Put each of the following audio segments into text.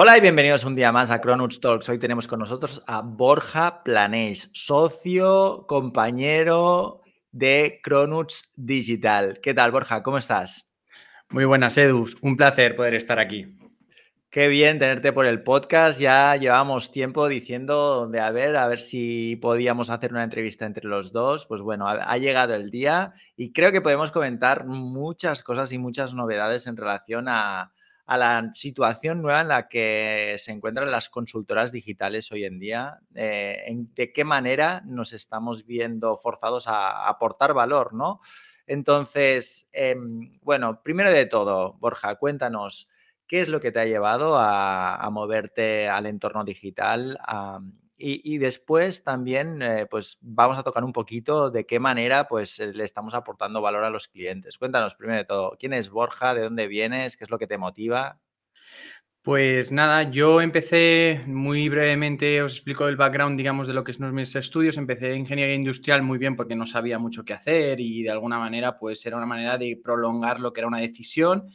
Hola y bienvenidos un día más a Cronuts Talks. Hoy tenemos con nosotros a Borja Planés, socio, compañero de Cronuts Digital. ¿Qué tal, Borja? ¿Cómo estás? Muy buenas, Edu. Un placer poder estar aquí. Qué bien tenerte por el podcast. Ya llevamos tiempo diciendo de a ver, a ver si podíamos hacer una entrevista entre los dos. Pues bueno, ha, ha, llegado el día y creo que podemos comentar muchas cosas y muchas novedades en relación a, a la situación nueva en la que se encuentran las consultoras digitales hoy en día, eh, de qué manera nos estamos viendo forzados a, aportar valor, ¿no? Entonces, eh, bueno, primero de todo, Borja, cuéntanos, ¿qué es lo que te ha llevado a, a moverte al entorno digital? Y, después también, eh, pues vamos a tocar un poquito de qué manera pues le estamos aportando valor a los clientes. Cuéntanos primero de todo, ¿quién es Borja? ¿De dónde vienes? ¿Qué es lo que te motiva? Pues nada, yo empecé muy brevemente, os explico el background, digamos, de lo que son mis estudios. Empecé ingeniería industrial muy bien porque no sabía mucho qué hacer y de alguna manera, pues era una manera de prolongar lo que era una decisión.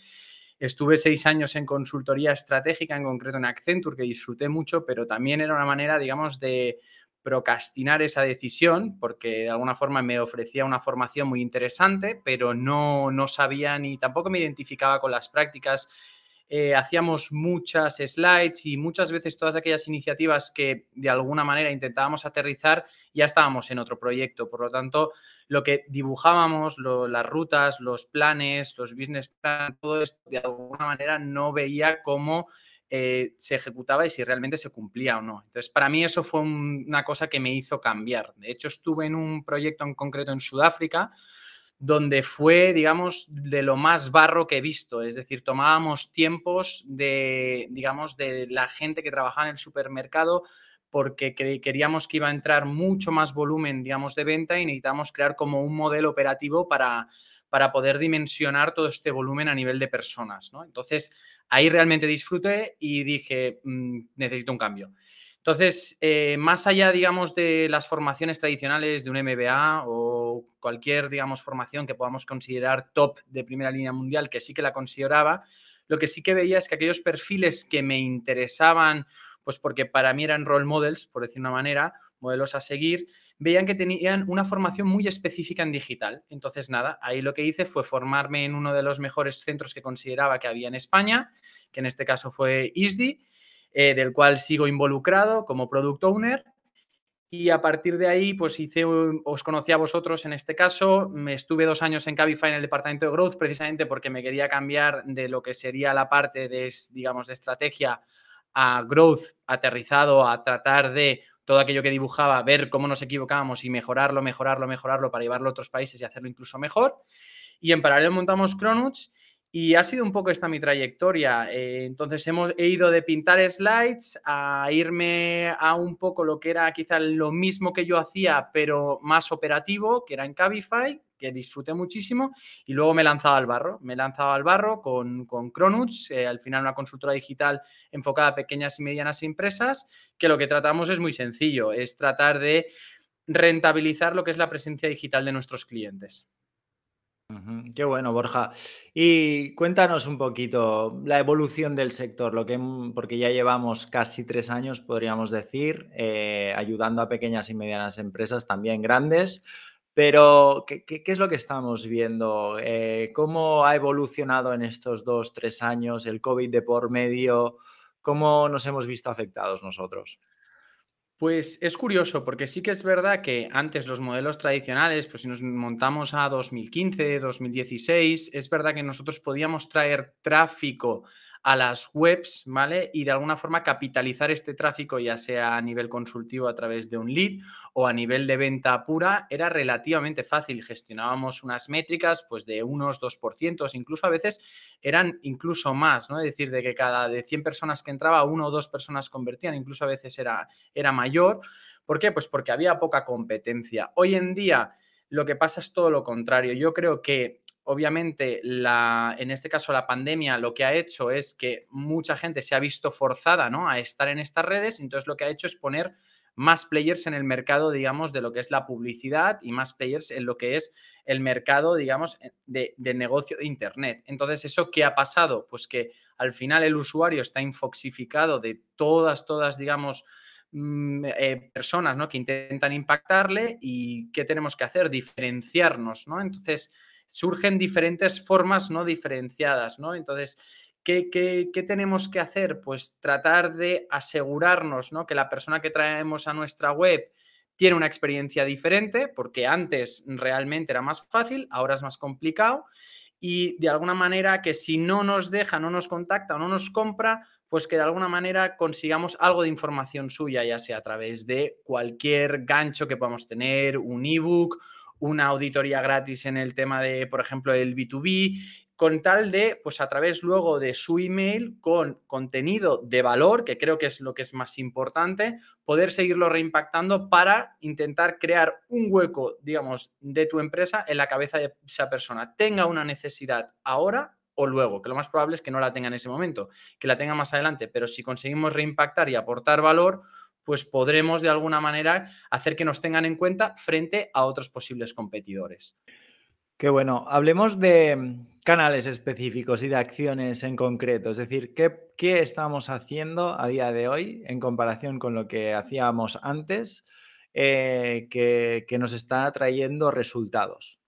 Estuve seis años en consultoría estratégica, en concreto en Accenture, que disfruté mucho, pero también era una manera, digamos, de procrastinar esa decisión, porque de alguna forma me ofrecía una formación muy interesante, pero no, no sabía ni tampoco me identificaba con las prácticas eh, hacíamos muchas slides y muchas veces todas aquellas iniciativas que de alguna manera intentábamos aterrizar ya estábamos en otro proyecto. Por lo tanto, lo que dibujábamos, las rutas, los planes, los business plan, todo esto de alguna manera no veía cómo eh, se ejecutaba y si realmente se cumplía o no. Entonces, para mí eso fue un, una cosa que me hizo cambiar. De hecho, estuve en un proyecto en concreto en Sudáfrica donde fue, digamos, de lo más barro que he visto. Es decir, tomábamos tiempos de, digamos, de la gente que trabajaba en el supermercado porque queríamos que iba a entrar mucho más volumen, digamos, de venta y necesitábamos crear como un modelo operativo para, para poder dimensionar todo este volumen a nivel de personas. ¿no? Entonces, ahí realmente disfruté y dije, mmm, necesito un cambio. Entonces, eh, más allá, digamos, de las formaciones tradicionales de un MBA o cualquier, digamos, formación que podamos considerar top de primera línea mundial, que sí que la consideraba, lo que sí que veía es que aquellos perfiles que me interesaban, pues porque para mí eran role models, por decir una manera, modelos a seguir, veían que tenían una formación muy específica en digital. Entonces, nada, ahí lo que hice fue formarme en uno de los mejores centros que consideraba que había en España, que en este caso fue ISDI, eh, del cual sigo involucrado como product owner. Y a partir de ahí, pues hice, os conocí a vosotros en este caso, me estuve dos años en Cabify en el departamento de Growth precisamente porque me quería cambiar de lo que sería la parte de, digamos, de estrategia a Growth aterrizado a tratar de todo aquello que dibujaba, ver cómo nos equivocábamos y mejorarlo, mejorarlo, mejorarlo para llevarlo a otros países y hacerlo incluso mejor. Y en paralelo montamos Cronuts y ha sido un poco esta mi trayectoria. Eh, entonces hemos he ido de pintar slides a irme a un poco lo que era quizá lo mismo que yo hacía, pero más operativo, que era en Cabify, que disfruté muchísimo. Y luego me he lanzado al barro. Me he lanzado al barro con, con Cronuts, eh, al final una consultora digital enfocada a pequeñas y medianas empresas, que lo que tratamos es muy sencillo, es tratar de rentabilizar lo que es la presencia digital de nuestros clientes. Qué bueno, Borja. Y cuéntanos un poquito la evolución del sector, lo que, porque ya llevamos casi tres años, podríamos decir, eh, ayudando a pequeñas y medianas empresas, también grandes. Pero, ¿qué, es lo que estamos viendo? Eh, ¿Cómo ha evolucionado en estos dos, tres años el COVID de por medio? ¿Cómo nos hemos visto afectados nosotros? Pues es curioso, porque sí que es verdad que antes los modelos tradicionales, pues si nos montamos a 2015, 2016, es verdad que nosotros podíamos traer tráfico a las webs, ¿vale? Y de alguna forma capitalizar este tráfico, ya sea a nivel consultivo a través de un lead o a nivel de venta pura, era relativamente fácil. Gestionábamos unas métricas, pues de unos 2%, incluso a veces eran incluso más, ¿no? Es decir, de que cada de 100 personas que entraba, uno o dos personas convertían, incluso a veces era, era ¿Por qué? Pues porque había poca competencia. Hoy en día lo que pasa es todo lo contrario. Yo creo que obviamente, la, en este caso la pandemia lo que ha hecho es que mucha gente se ha visto forzada ¿no? a estar en estas redes, entonces lo que ha hecho es poner más players en el mercado, digamos, de lo que es la publicidad y más players en lo que es el mercado, digamos, de, negocio de Internet. Entonces, ¿eso qué ha pasado? Pues que al final el usuario está infoxificado de todas, todas, digamos, eh, personas ¿no? que intentan impactarle y ¿qué tenemos que hacer? Diferenciarnos, ¿no? Entonces, surgen diferentes formas no diferenciadas, ¿no? Entonces, ¿Qué, tenemos que hacer? Pues tratar de asegurarnos ¿no? que la persona que traemos a nuestra web tiene una experiencia diferente, porque antes realmente era más fácil, ahora es más complicado. Y de alguna manera que si no nos deja, no nos contacta o no nos compra, pues que de alguna manera consigamos algo de información suya, ya sea a través de cualquier gancho que podamos tener, un ebook, una auditoría gratis en el tema de, por ejemplo, el B2B con tal de, pues a través luego de su email, con contenido de valor, que creo que es lo que es más importante, poder seguirlo reimpactando para intentar crear un hueco, digamos, de tu empresa en la cabeza de esa persona. Tenga una necesidad ahora o luego, que lo más probable es que no la tenga en ese momento, que la tenga más adelante, pero si conseguimos reimpactar y aportar valor, pues podremos de alguna manera hacer que nos tengan en cuenta frente a otros posibles competidores. Qué bueno. Hablemos de mm, canales específicos y de acciones en concreto. Es decir, ¿qué, estamos haciendo a día de hoy en comparación con lo que hacíamos antes eh, que, que nos está trayendo resultados?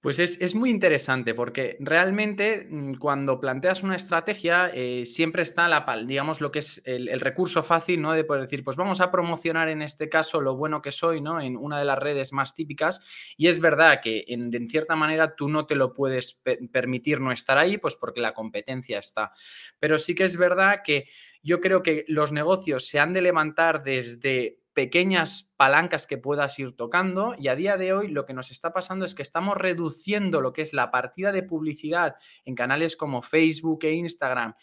Pues es, muy interesante porque realmente mm, cuando planteas una estrategia eh, siempre está la, digamos, lo que es el, recurso fácil, ¿no? De poder decir, pues vamos a promocionar en este caso lo bueno que soy, ¿no? En una de las redes más típicas. Y es verdad que en cierta manera tú no te lo puedes permitir no estar ahí, pues porque la competencia está. Pero sí que es verdad que yo creo que los negocios se han de levantar desde pequeñas palancas que puedas ir tocando y a día de hoy lo que nos está pasando es que estamos reduciendo lo que es la partida de publicidad en canales como Facebook e Instagram.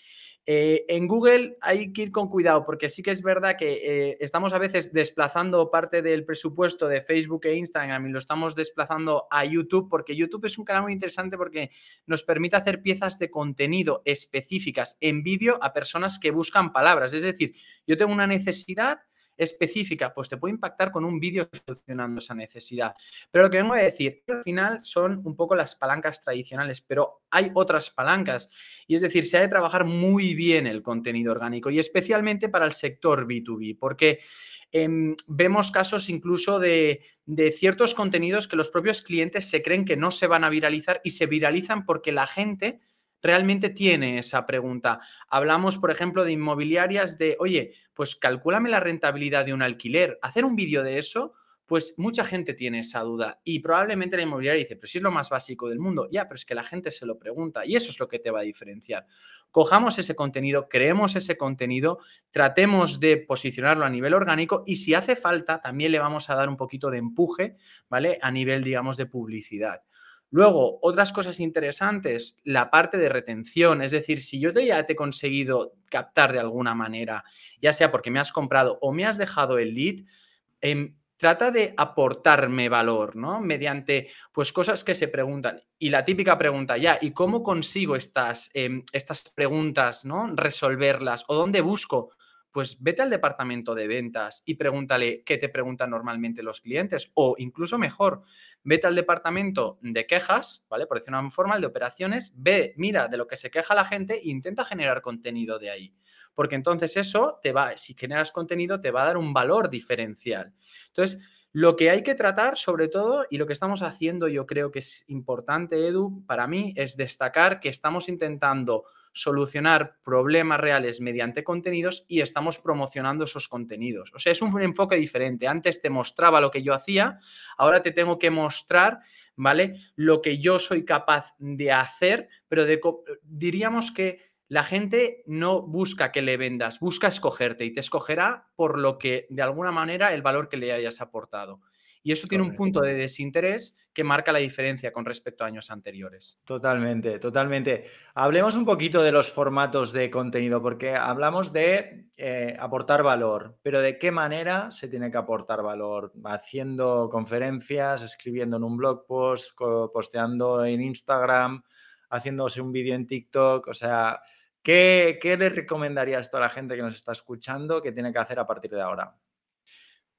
Eh, en Google hay que ir con cuidado porque sí que es verdad que eh, estamos a veces desplazando parte del presupuesto de Facebook e Instagram y lo estamos desplazando a YouTube porque YouTube es un canal muy interesante porque nos permite hacer piezas de contenido específicas en vídeo a personas que buscan palabras. Es decir, yo tengo una necesidad específica, pues te puede impactar con un vídeo solucionando esa necesidad. Pero lo que vengo a decir, al final son un poco las palancas tradicionales, pero hay otras palancas. Y es decir, se ha de trabajar muy bien el contenido orgánico y especialmente para el sector B2B, porque em, vemos casos incluso de, de ciertos contenidos que los propios clientes se creen que no se van a viralizar y se viralizan porque la gente realmente tiene esa pregunta. Hablamos, por ejemplo, de inmobiliarias de, oye, pues calcúlame la rentabilidad de un alquiler. Hacer un vídeo de eso, pues mucha gente tiene esa duda y probablemente la inmobiliaria dice, pero si es lo más básico del mundo, ya, pero es que la gente se lo pregunta y eso es lo que te va a diferenciar. Cojamos ese contenido, creemos ese contenido, tratemos de posicionarlo a nivel orgánico y si hace falta, también le vamos a dar un poquito de empuje, ¿vale? A nivel, digamos, de publicidad. Luego, otras cosas interesantes, la parte de retención, es decir, si yo te, ya te he conseguido captar de alguna manera, ya sea porque me has comprado o me has dejado el lead, em, trata de aportarme valor, ¿no? Mediante, pues, cosas que se preguntan. Y la típica pregunta, ya, ¿y cómo consigo estas, em, estas preguntas, ¿no? Resolverlas o dónde busco pues vete al departamento de ventas y pregúntale qué te preguntan normalmente los clientes. O incluso mejor, vete al departamento de quejas, ¿vale? Por decir una forma, de operaciones, ve, mira de lo que se queja la gente e intenta generar contenido de ahí. Porque entonces eso te va, si generas contenido, te va a dar un valor diferencial. Entonces, lo que hay que tratar, sobre todo, y lo que estamos haciendo, yo creo que es importante, Edu, para mí, es destacar que estamos intentando solucionar problemas reales mediante contenidos y estamos promocionando esos contenidos. O sea, es un enfoque diferente. Antes te mostraba lo que yo hacía, ahora te tengo que mostrar, ¿vale? Lo que yo soy capaz de hacer, pero diríamos que la gente no busca que le vendas, busca escogerte y te escogerá por lo que, de alguna manera, el valor que le hayas aportado. Y eso tiene un punto de desinterés que marca la diferencia con respecto a años anteriores. Totalmente, totalmente. Hablemos un poquito de los formatos de contenido, porque hablamos de eh, aportar valor, pero ¿de qué manera se tiene que aportar valor? Haciendo conferencias, escribiendo en un blog post, posteando en Instagram, haciéndose un vídeo en TikTok, o sea, ¿Qué, le recomendarías a la gente que nos está escuchando que tiene que hacer a partir de ahora?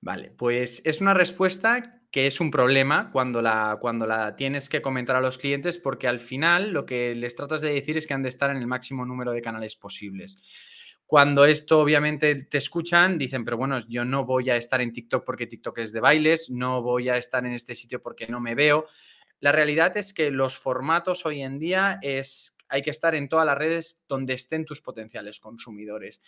Vale, pues es una respuesta que es un problema cuando la, cuando la tienes que comentar a los clientes porque al final lo que les tratas de decir es que han de estar en el máximo número de canales posibles. Cuando esto obviamente te escuchan, dicen, pero bueno, yo no voy a estar en TikTok porque TikTok es de bailes, no voy a estar en este sitio porque no me veo. La realidad es que los formatos hoy en día es, hay que estar en todas las redes donde estén tus potenciales consumidores.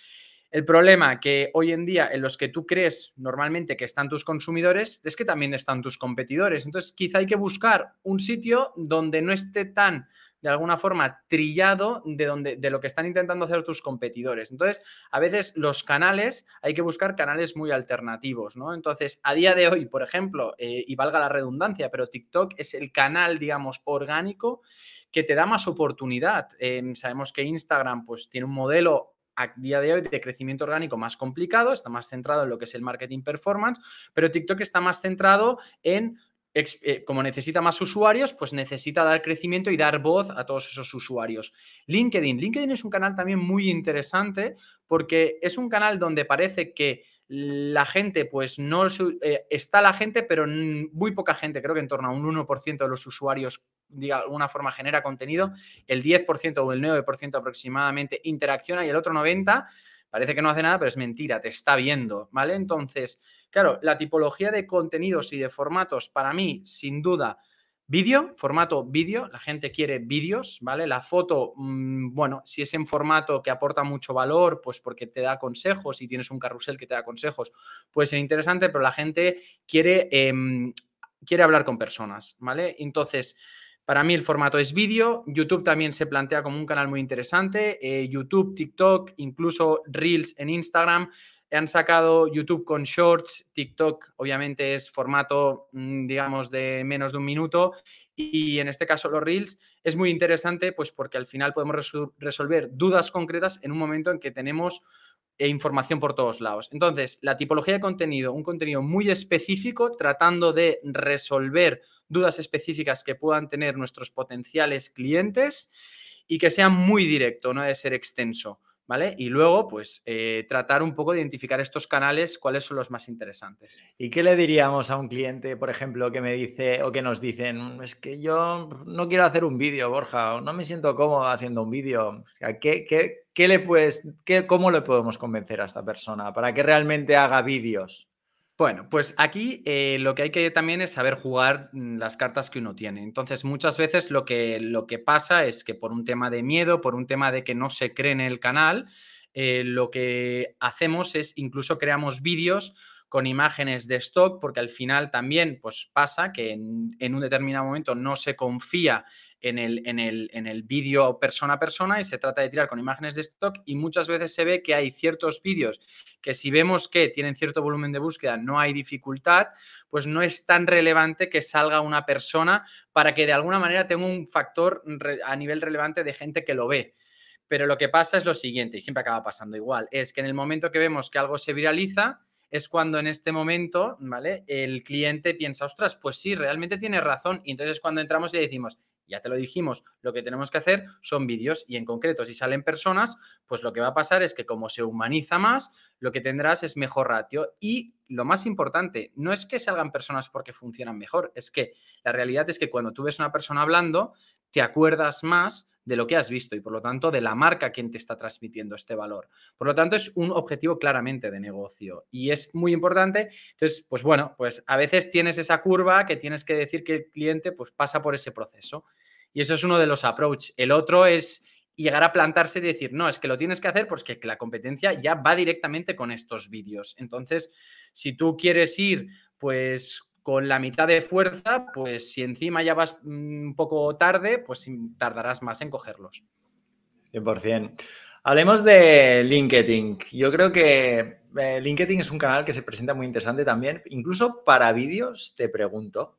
El problema que hoy en día en los que tú crees normalmente que están tus consumidores es que también están tus competidores. Entonces, quizá hay que buscar un sitio donde no esté tan de alguna forma trillado de, donde, de lo que están intentando hacer tus competidores. Entonces, a veces los canales, hay que buscar canales muy alternativos, ¿no? Entonces, a día de hoy, por ejemplo, eh, y valga la redundancia, pero TikTok es el canal, digamos, orgánico que te da más oportunidad. Em, sabemos que Instagram pues tiene un modelo a día de hoy de crecimiento orgánico más complicado, está más centrado en lo que es el marketing performance, pero TikTok está más centrado en como necesita más usuarios, pues necesita dar crecimiento y dar voz a todos esos usuarios. LinkedIn. LinkedIn es un canal también muy interesante porque es un canal donde parece que la gente, pues no eh, está la gente, pero muy poca gente, creo que en torno a un 1% de los usuarios, de alguna forma, genera contenido, el 10% o el 9% aproximadamente interacciona y el otro 90% parece que no hace nada, pero es mentira, te está viendo, ¿vale? Entonces, claro, la tipología de contenidos y de formatos, para mí, sin duda, Vídeo, formato vídeo, la gente quiere vídeos, ¿vale? La foto, mm, bueno, si es en formato que aporta mucho valor, pues porque te da consejos y tienes un carrusel que te da consejos, puede ser interesante, pero la gente quiere, em, quiere hablar con personas, ¿vale? Entonces, para mí el formato es vídeo, YouTube también se plantea como un canal muy interesante, eh, YouTube, TikTok, incluso Reels en Instagram han sacado YouTube con Shorts, TikTok obviamente es formato, mm, digamos, de menos de un minuto y en este caso los Reels es muy interesante pues porque al final podemos resolver dudas concretas en un momento en que tenemos eh, información por todos lados. Entonces, la tipología de contenido, un contenido muy específico tratando de resolver dudas específicas que puedan tener nuestros potenciales clientes y que sea muy directo, no de ser extenso. ¿Vale? Y luego, pues, eh, tratar un poco de identificar estos canales, cuáles son los más interesantes. ¿Y qué le diríamos a un cliente, por ejemplo, que me dice o que nos dicen, es que yo no quiero hacer un vídeo, Borja, o no me siento cómodo haciendo un vídeo? ¿qué, qué, le puedes, qué, ¿Cómo le podemos convencer a esta persona para que realmente haga vídeos? Bueno, pues aquí eh, lo que hay que también es saber jugar mm, las cartas que uno tiene. Entonces, muchas veces lo que, lo que pasa es que por un tema de miedo, por un tema de que no se cree en el canal, eh, lo que hacemos es incluso creamos vídeos con imágenes de stock, porque al final también pues, pasa que en, un determinado momento no se confía en el, en el, en el vídeo persona a persona y se trata de tirar con imágenes de stock y muchas veces se ve que hay ciertos vídeos que si vemos que tienen cierto volumen de búsqueda, no hay dificultad, pues no es tan relevante que salga una persona para que de alguna manera tenga un factor a nivel relevante de gente que lo ve. Pero lo que pasa es lo siguiente, y siempre acaba pasando igual, es que en el momento que vemos que algo se viraliza, es cuando en este momento, ¿vale? El cliente piensa, ostras, pues sí, realmente tiene razón. Y entonces cuando entramos y le decimos, ya te lo dijimos, lo que tenemos que hacer son vídeos y en concreto si salen personas, pues lo que va a pasar es que como se humaniza más, lo que tendrás es mejor ratio y lo más importante, no es que salgan personas porque funcionan mejor, es que la realidad es que cuando tú ves una persona hablando, te acuerdas más de lo que has visto y por lo tanto de la marca quien te está transmitiendo este valor. Por lo tanto es un objetivo claramente de negocio y es muy importante. Entonces, pues bueno, pues a veces tienes esa curva que tienes que decir que el cliente pues pasa por ese proceso y eso es uno de los approach. El otro es llegar a plantarse y decir, no, es que lo tienes que hacer porque la competencia ya va directamente con estos vídeos. Entonces, si tú quieres ir pues con la mitad de fuerza, pues si encima ya vas mm, un poco tarde, pues tardarás más en cogerlos. 100%. Hablemos de LinkedIn. Yo creo que eh, LinkedIn es un canal que se presenta muy interesante también, incluso para vídeos, te pregunto.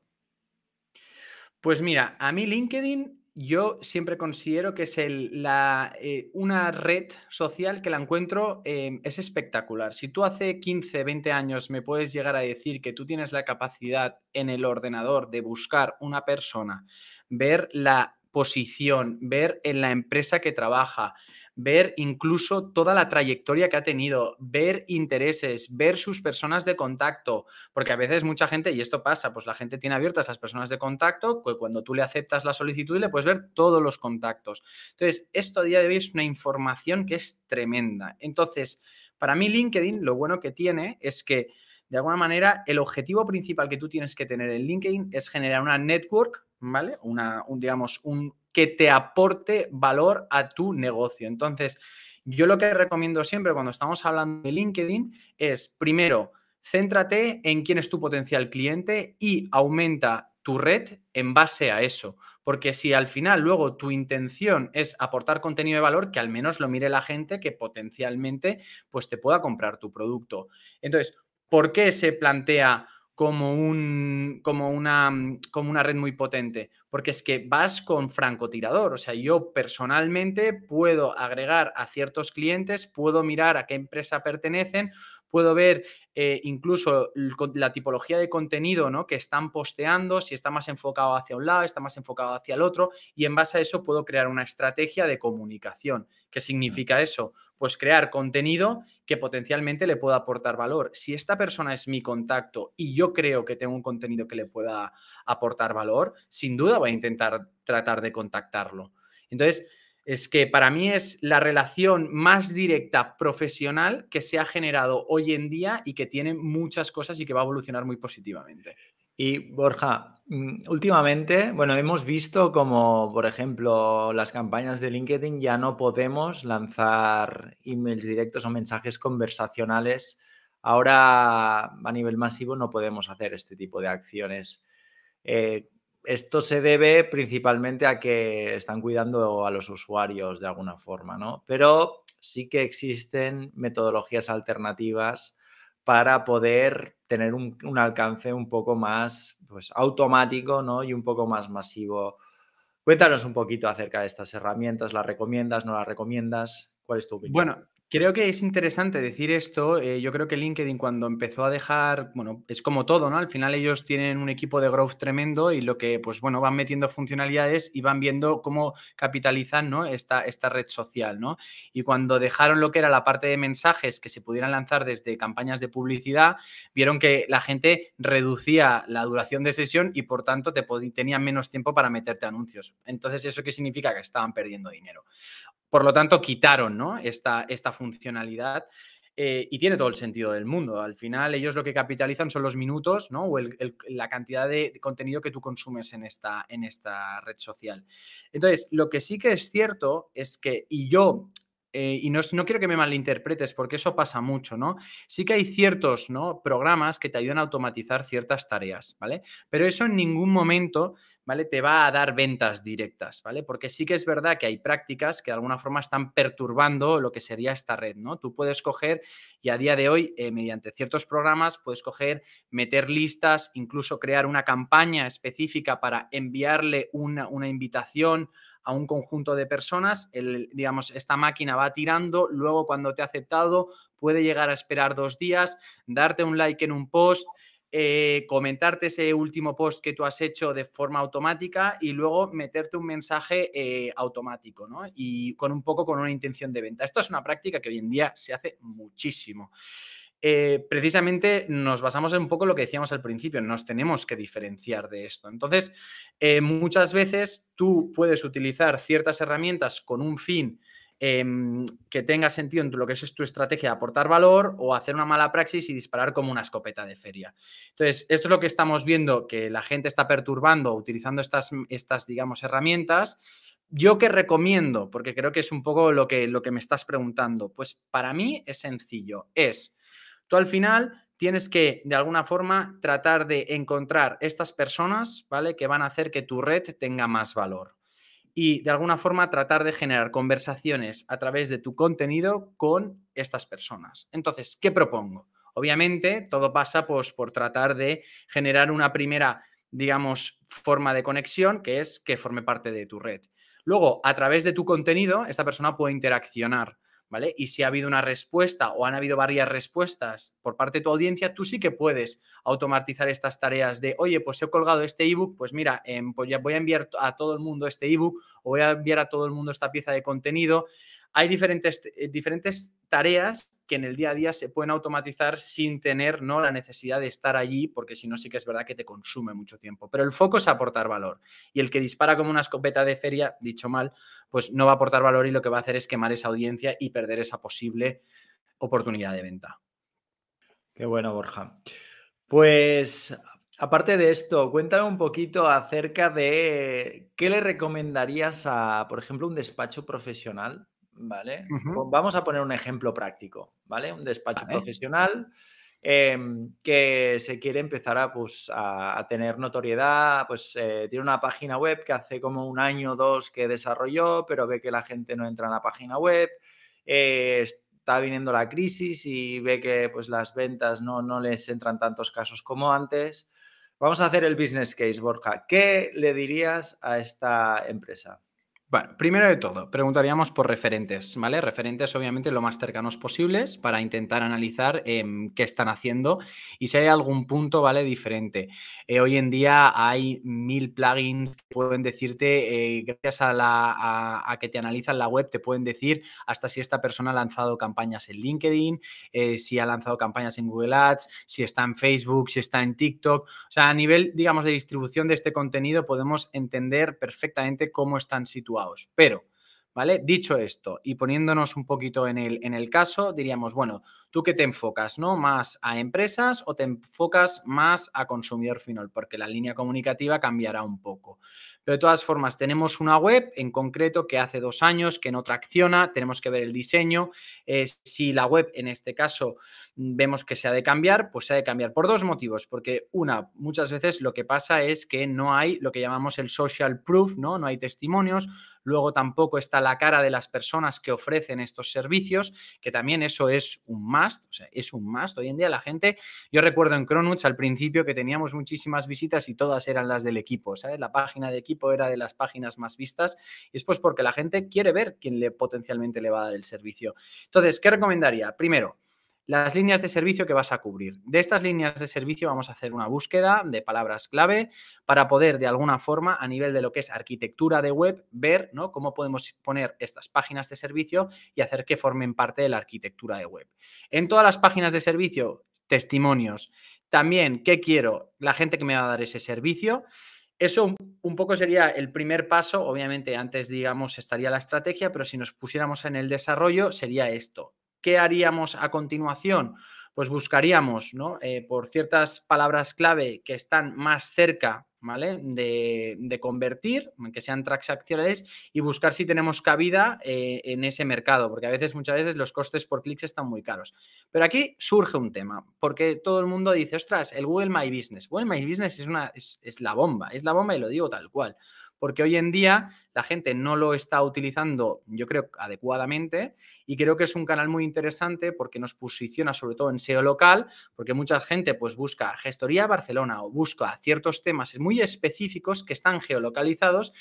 Pues mira, a mí LinkedIn yo siempre considero que es la, eh, una red social que la encuentro, em, es espectacular. Si tú hace 15, 20 años me puedes llegar a decir que tú tienes la capacidad en el ordenador de buscar una persona, ver la posición, ver en la empresa que trabaja, ver incluso toda la trayectoria que ha tenido, ver intereses, ver sus personas de contacto, porque a veces mucha gente, y esto pasa, pues la gente tiene abiertas las personas de contacto, pues cuando tú le aceptas la solicitud le puedes ver todos los contactos. Entonces, esto a día de hoy es una información que es tremenda. Entonces, para mí LinkedIn lo bueno que tiene es que de alguna manera, el objetivo principal que tú tienes que tener en LinkedIn es generar una network, ¿vale? Una, un, digamos, un que te aporte valor a tu negocio. Entonces, yo lo que recomiendo siempre cuando estamos hablando de LinkedIn es, primero, céntrate en quién es tu potencial cliente y aumenta tu red en base a eso. Porque si al final luego tu intención es aportar contenido de valor, que al menos lo mire la gente que potencialmente pues te pueda comprar tu producto. Entonces, ¿Por qué se plantea como, un, como, una, como una red muy potente? Porque es que vas con francotirador. O sea, yo personalmente puedo agregar a ciertos clientes, puedo mirar a qué empresa pertenecen, puedo ver eh, incluso la tipología de contenido ¿no? que están posteando, si está más enfocado hacia un lado, está más enfocado hacia el otro, y en base a eso puedo crear una estrategia de comunicación. ¿Qué significa eso? Pues crear contenido que potencialmente le pueda aportar valor. Si esta persona es mi contacto y yo creo que tengo un contenido que le pueda aportar valor, sin duda voy a intentar tratar de contactarlo. Entonces, es que para mí es la relación más directa profesional que se ha generado hoy en día y que tiene muchas cosas y que va a evolucionar muy positivamente. Y Borja, mm, últimamente, bueno, hemos visto como, por ejemplo, las campañas de LinkedIn ya no podemos lanzar emails directos o mensajes conversacionales. Ahora, a nivel masivo, no podemos hacer este tipo de acciones. Eh, esto se debe principalmente a que están cuidando a los usuarios de alguna forma, ¿no? Pero sí que existen metodologías alternativas para poder tener un, alcance un poco más pues, automático ¿no? y un poco más masivo. Cuéntanos un poquito acerca de estas herramientas, ¿las recomiendas, no las recomiendas? ¿Cuál es tu opinión? Bueno, Creo que es interesante decir esto. Eh, yo creo que LinkedIn cuando empezó a dejar, bueno, es como todo, ¿no? Al final ellos tienen un equipo de growth tremendo y lo que, pues bueno, van metiendo funcionalidades y van viendo cómo capitalizan, ¿no? Esta, esta red social, ¿no? Y cuando dejaron lo que era la parte de mensajes que se pudieran lanzar desde campañas de publicidad, vieron que la gente reducía la duración de sesión y por tanto te tenían menos tiempo para meterte anuncios. Entonces, ¿eso qué significa? Que estaban perdiendo dinero. Por lo tanto, quitaron ¿no? esta, esta funcionalidad eh, y tiene todo el sentido del mundo. Al final, ellos lo que capitalizan son los minutos ¿no? o la cantidad de contenido que tú consumes en esta, en esta red social. Entonces, lo que sí que es cierto es que, y yo eh, y no, no, quiero que me malinterpretes porque eso pasa mucho, ¿no? Sí que hay ciertos ¿no? programas que te ayudan a automatizar ciertas tareas, ¿vale? Pero eso en ningún momento, ¿vale? Te va a dar ventas directas, ¿vale? Porque sí que es verdad que hay prácticas que de alguna forma están perturbando lo que sería esta red, ¿no? Tú puedes coger y a día de hoy, eh, mediante ciertos programas, puedes coger, meter listas, incluso crear una campaña específica para enviarle una, una invitación a un conjunto de personas, el, digamos, esta máquina va tirando, luego cuando te ha aceptado puede llegar a esperar dos días, darte un like en un post, eh, comentarte ese último post que tú has hecho de forma automática y luego meterte un mensaje eh, automático, ¿no? Y con un poco con una intención de venta. Esto es una práctica que hoy en día se hace muchísimo. Eh, precisamente nos basamos en un poco lo que decíamos al principio, nos tenemos que diferenciar de esto. Entonces, eh, muchas veces tú puedes utilizar ciertas herramientas con un fin em, que tenga sentido en lo que es tu estrategia de aportar valor o hacer una mala praxis y disparar como una escopeta de feria. Entonces, esto es lo que estamos viendo, que la gente está perturbando utilizando estas, estas digamos, herramientas. ¿Yo qué recomiendo? Porque creo que es un poco lo que, lo que me estás preguntando. Pues para mí es sencillo. Es Tú al final tienes que, de alguna forma, tratar de encontrar estas personas, ¿vale? Que van a hacer que tu red tenga más valor. Y de alguna forma tratar de generar conversaciones a través de tu contenido con estas personas. Entonces, ¿qué propongo? Obviamente, todo pasa pues, por tratar de generar una primera, digamos, forma de conexión, que es que forme parte de tu red. Luego, a través de tu contenido, esta persona puede interaccionar ¿vale? Y si ha habido una respuesta o han habido varias respuestas por parte de tu audiencia, tú sí que puedes automatizar estas tareas de, oye, pues he colgado este ebook, pues mira, em, pues ya voy a enviar a todo el mundo este ebook o voy a enviar a todo el mundo esta pieza de contenido hay diferentes, eh, diferentes tareas que en el día a día se pueden automatizar sin tener ¿no? la necesidad de estar allí, porque si no sí que es verdad que te consume mucho tiempo. Pero el foco es aportar valor. Y el que dispara como una escopeta de feria, dicho mal, pues no va a aportar valor y lo que va a hacer es quemar esa audiencia y perder esa posible oportunidad de venta. Qué bueno, Borja. Pues aparte de esto, cuéntame un poquito acerca de qué le recomendarías a, por ejemplo, un despacho profesional ¿vale? Vamos a poner un ejemplo práctico, ¿vale? Un despacho profesional em, que se quiere empezar a, pues, a, tener notoriedad, pues eh, tiene una página web que hace como un año o dos que desarrolló, pero ve que la gente no entra en la página web, eh, está viniendo la crisis y ve que pues, las ventas no, no les entran tantos casos como antes. Vamos a hacer el business case, Borja. ¿Qué le dirías a esta empresa? Bueno, primero de todo, preguntaríamos por referentes, ¿vale? Referentes obviamente lo más cercanos posibles para intentar analizar em, qué están haciendo y si hay algún punto, ¿vale? Diferente. Eh, hoy en día hay mil plugins que pueden decirte, eh, gracias a, la, a, que te analizan la web, te pueden decir hasta si esta persona ha lanzado campañas en LinkedIn, eh, si ha lanzado campañas en Google Ads, si está en Facebook, si está en TikTok. O sea, a nivel, digamos, de distribución de este contenido podemos entender perfectamente cómo están situados pero, ¿vale? Dicho esto y poniéndonos un poquito en el, en el caso, diríamos, bueno, ¿tú qué te enfocas, no? ¿Más a empresas o te enfocas más a consumidor final? Porque la línea comunicativa cambiará un poco. Pero de todas formas, tenemos una web en concreto que hace dos años que no tracciona, tenemos que ver el diseño. Eh, si la web, en este caso, vemos que se ha de cambiar, pues se ha de cambiar por dos motivos. Porque una, muchas veces lo que pasa es que no hay lo que llamamos el social proof, ¿no? No hay testimonios. Luego tampoco está la cara de las personas que ofrecen estos servicios, que también eso es un must, o sea, es un must. Hoy en día la gente, yo recuerdo en Cronuts al principio que teníamos muchísimas visitas y todas eran las del equipo, ¿sabes? La página de equipo era de las páginas más vistas y es pues porque la gente quiere ver quién le potencialmente le va a dar el servicio. Entonces, ¿qué recomendaría? Primero, las líneas de servicio que vas a cubrir. De estas líneas de servicio vamos a hacer una búsqueda de palabras clave para poder de alguna forma a nivel de lo que es arquitectura de web ver ¿no? cómo podemos poner estas páginas de servicio y hacer que formen parte de la arquitectura de web. En todas las páginas de servicio, testimonios. También, ¿qué quiero? La gente que me va a dar ese servicio. Eso un poco sería el primer paso. Obviamente, antes, digamos, estaría la estrategia, pero si nos pusiéramos en el desarrollo, sería esto. ¿Qué haríamos a continuación? Pues buscaríamos, ¿no? Eh, por ciertas palabras clave que están más cerca ¿vale? De, convertir, que sean transaccionales y buscar si tenemos cabida eh, en ese mercado, porque a veces, muchas veces los costes por clics están muy caros. Pero aquí surge un tema, porque todo el mundo dice, ostras, el Google My Business. Google My Business es, una, es la bomba, es la bomba y lo digo tal cual porque hoy en día la gente no lo está utilizando, yo creo, adecuadamente y creo que es un canal muy interesante porque nos posiciona sobre todo en SEO local, porque mucha gente pues busca gestoría Barcelona o busca ciertos temas muy específicos que están geolocalizados.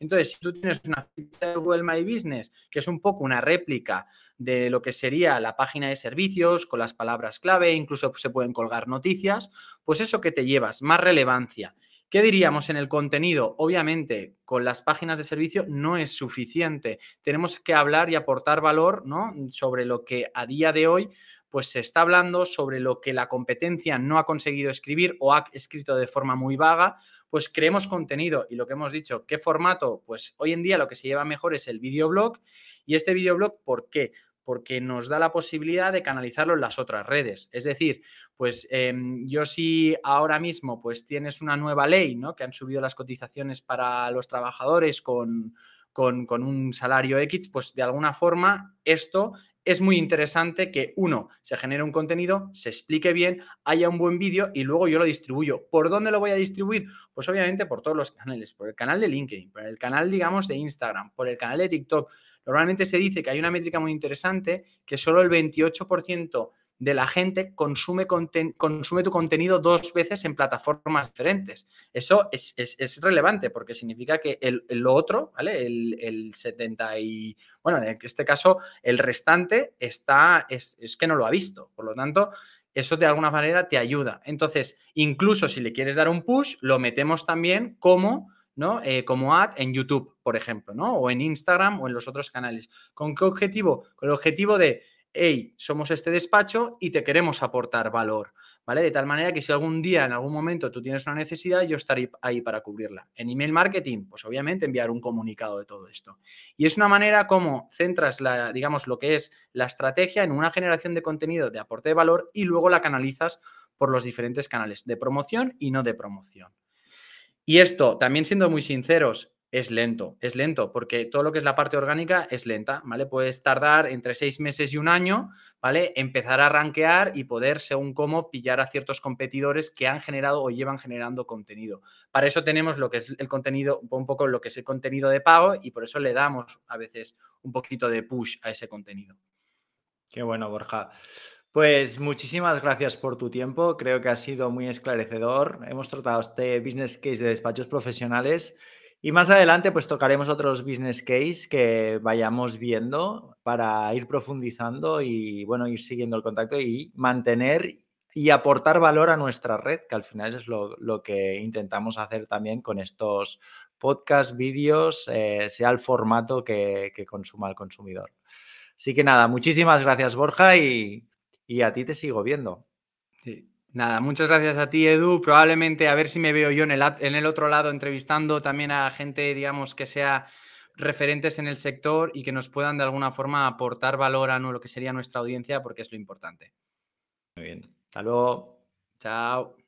Entonces, si tú tienes una ficha de Google My Business, que es un poco una réplica de lo que sería la página de servicios, con las palabras clave, incluso se pueden colgar noticias, pues eso que te llevas, más relevancia ¿Qué diríamos en el contenido? Obviamente, con las páginas de servicio no es suficiente. Tenemos que hablar y aportar valor ¿no? sobre lo que a día de hoy pues se está hablando sobre lo que la competencia no ha conseguido escribir o ha escrito de forma muy vaga, pues creemos contenido y lo que hemos dicho, ¿qué formato? Pues hoy en día lo que se lleva mejor es el videoblog y este videoblog, ¿por qué? Porque nos da la posibilidad de canalizarlo en las otras redes. Es decir, pues em, yo si ahora mismo pues tienes una nueva ley, ¿no? Que han subido las cotizaciones para los trabajadores con, con, con, un salario X, pues de alguna forma esto es muy interesante que uno se genere un contenido, se explique bien, haya un buen vídeo y luego yo lo distribuyo. ¿Por dónde lo voy a distribuir? Pues obviamente por todos los canales, por el canal de LinkedIn, por el canal, digamos, de Instagram, por el canal de TikTok. Normalmente se dice que hay una métrica muy interesante que solo el 28% de la gente consume, consume tu contenido dos veces en plataformas diferentes. Eso es, relevante porque significa que el, lo otro, ¿vale? El, 70 y, bueno, en este caso, el restante está, es, es que no lo ha visto. Por lo tanto, eso de alguna manera te ayuda. Entonces, incluso si le quieres dar un push, lo metemos también como ¿no? Eh, como ad en YouTube, por ejemplo, ¿no? O en Instagram o en los otros canales. ¿Con qué objetivo? Con el objetivo de, hey, somos este despacho y te queremos aportar valor, ¿vale? De tal manera que si algún día, en algún momento tú tienes una necesidad, yo estaré ahí para cubrirla. En email marketing, pues obviamente enviar un comunicado de todo esto. Y es una manera como centras, la, digamos, lo que es la estrategia en una generación de contenido de aporte de valor y luego la canalizas por los diferentes canales de promoción y no de promoción. Y esto, también siendo muy sinceros, es lento, es lento, porque todo lo que es la parte orgánica es lenta, ¿vale? Puedes tardar entre seis meses y un año, ¿vale? Empezar a rankear y poder, según cómo, pillar a ciertos competidores que han generado o llevan generando contenido. Para eso tenemos lo que es el contenido, un poco lo que es el contenido de pago y por eso le damos a veces un poquito de push a ese contenido. Qué bueno, Borja. Pues muchísimas gracias por tu tiempo. Creo que ha sido muy esclarecedor. Hemos tratado este business case de despachos profesionales y más adelante pues tocaremos otros business case que vayamos viendo para ir profundizando y bueno, ir siguiendo el contacto y mantener y aportar valor a nuestra red, que al final es lo, que intentamos hacer también con estos podcasts, vídeos, eh, sea el formato que, consuma el consumidor. Así que nada, muchísimas gracias Borja y y a ti te sigo viendo. Nada, muchas gracias a ti, Edu. Probablemente a ver si me veo yo en el, en el otro lado entrevistando también a gente, digamos, que sea referentes en el sector y que nos puedan de alguna forma aportar valor a lo que sería nuestra audiencia, porque es lo importante. Muy bien. Hasta luego. Chao.